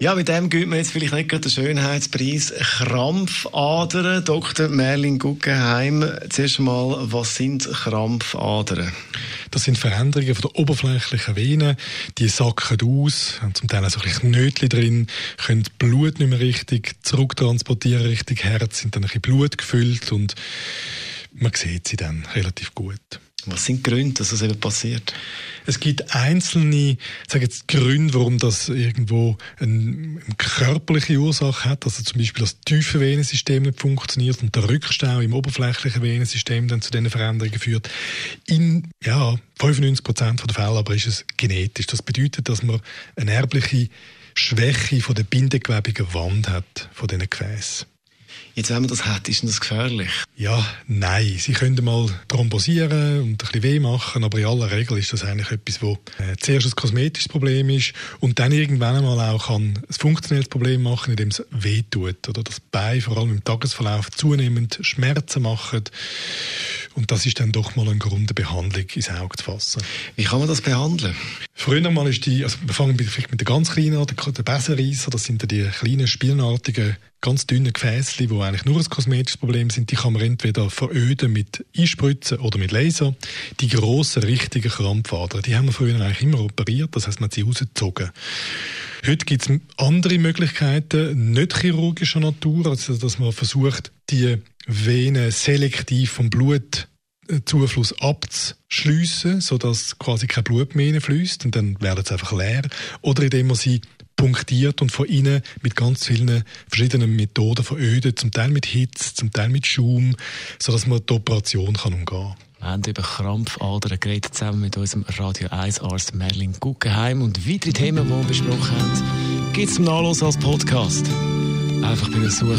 Ja, mit dem gibt man jetzt vielleicht nicht gerade den Schönheitspreis Krampfadern. Dr. Merlin Guggenheim, zuerst mal, was sind Krampfadern? Das sind Veränderungen von der oberflächlichen Venen. Die sacken aus, haben zum Teil so ein bisschen Knötchen drin, können Blut nicht mehr richtig zurücktransportieren, richtig Herz, sind dann ein bisschen Blut gefüllt und man sieht sie dann relativ gut. Was sind die Gründe, dass das eben passiert? Es gibt einzelne sage jetzt, Gründe, warum das irgendwo eine, körperliche Ursache hat. Also zum Beispiel das tiefe Venensystem nicht funktioniert und der Rückstau im oberflächlichen Venensystem dann zu diesen Veränderungen führt. In ja, 95 Prozent der Fälle aber ist es genetisch. Das bedeutet, dass man eine erbliche Schwäche von der bindegewebige Wand hat von diesen Gefäßen. Jetzt, wenn man das hat, ist das gefährlich? Ja, nein. Sie können mal thrombosieren und ein bisschen weh machen, aber in aller Regel ist das eigentlich etwas, wo äh, zuerst ein kosmetisches Problem ist und dann irgendwann einmal auch kann ein funktionelles Problem machen, indem es weh tut oder das Bein vor allem im Tagesverlauf zunehmend Schmerzen macht. Und das ist dann doch mal eine Grund, Behandlung ins Auge zu fassen. Wie kann man das behandeln? Früher mal ist die, also wir fangen vielleicht mit der ganz kleinen, der, der Besenreisser, das sind die kleinen, spielenartigen ganz dünnen Gefäßchen, die eigentlich nur ein kosmetisches Problem sind, die kann man entweder veröden mit Einspritzen oder mit Laser. Die grossen, richtigen Krampfadern, die haben wir früher eigentlich immer operiert, das heißt, man hat sie rausgezogen. Heute gibt es andere Möglichkeiten, nicht chirurgischer Natur, also dass man versucht, die Venen selektiv vom Blutzufluss abzuschliessen, sodass quasi kein Blut mehr fließt und dann werden sie einfach leer. Oder indem man sie punktiert und von innen mit ganz vielen verschiedenen Methoden verödet, zum Teil mit Hitze, zum Teil mit Schaum, sodass man die Operation kann umgehen kann. Wir haben über Krampfadern geredet, zusammen mit unserem Radio 1 Arzt Merlin Guggenheim. Und weitere Themen, die wir besprochen haben, gibt es zum Nachlesen als Podcast. Einfach bei der Suche.